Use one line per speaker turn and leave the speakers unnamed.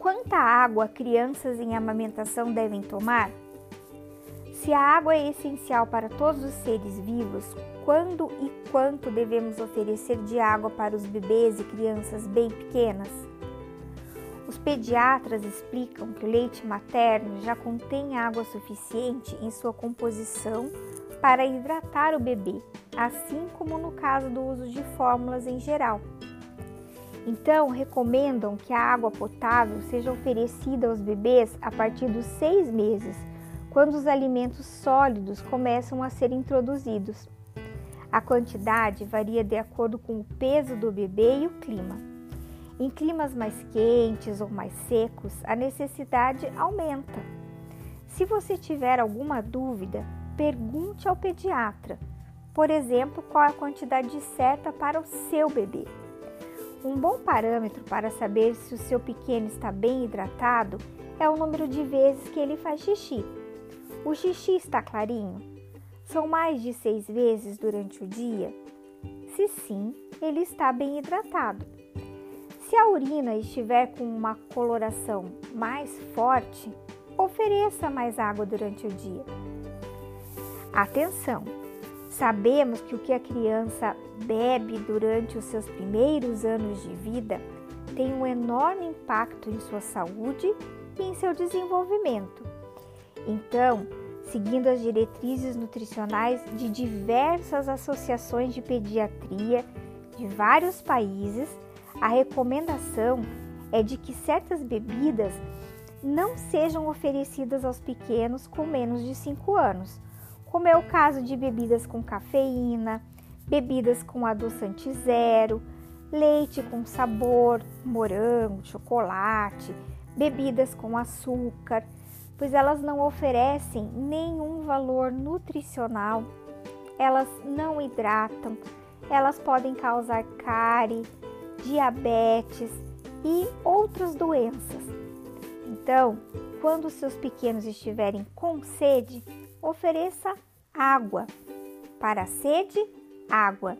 Quanta água crianças em amamentação devem tomar? Se a água é essencial para todos os seres vivos, quando e quanto devemos oferecer de água para os bebês e crianças bem pequenas? Os pediatras explicam que o leite materno já contém água suficiente em sua composição para hidratar o bebê, assim como no caso do uso de fórmulas em geral. Então, recomendam que a água potável seja oferecida aos bebês a partir dos seis meses, quando os alimentos sólidos começam a ser introduzidos. A quantidade varia de acordo com o peso do bebê e o clima. Em climas mais quentes ou mais secos, a necessidade aumenta. Se você tiver alguma dúvida, pergunte ao pediatra, por exemplo, qual a quantidade certa para o seu bebê. Um bom parâmetro para saber se o seu pequeno está bem hidratado é o número de vezes que ele faz xixi. O xixi está clarinho? São mais de seis vezes durante o dia? Se sim, ele está bem hidratado. Se a urina estiver com uma coloração mais forte, ofereça mais água durante o dia. Atenção! Sabemos que o que a criança bebe durante os seus primeiros anos de vida tem um enorme impacto em sua saúde e em seu desenvolvimento. Então, seguindo as diretrizes nutricionais de diversas associações de pediatria de vários países, a recomendação é de que certas bebidas não sejam oferecidas aos pequenos com menos de 5 anos como é o caso de bebidas com cafeína, bebidas com adoçante zero, leite com sabor, morango, chocolate, bebidas com açúcar, pois elas não oferecem nenhum valor nutricional, elas não hidratam, elas podem causar cárie, diabetes e outras doenças. Então, quando seus pequenos estiverem com sede, ofereça água. Para a sede, água.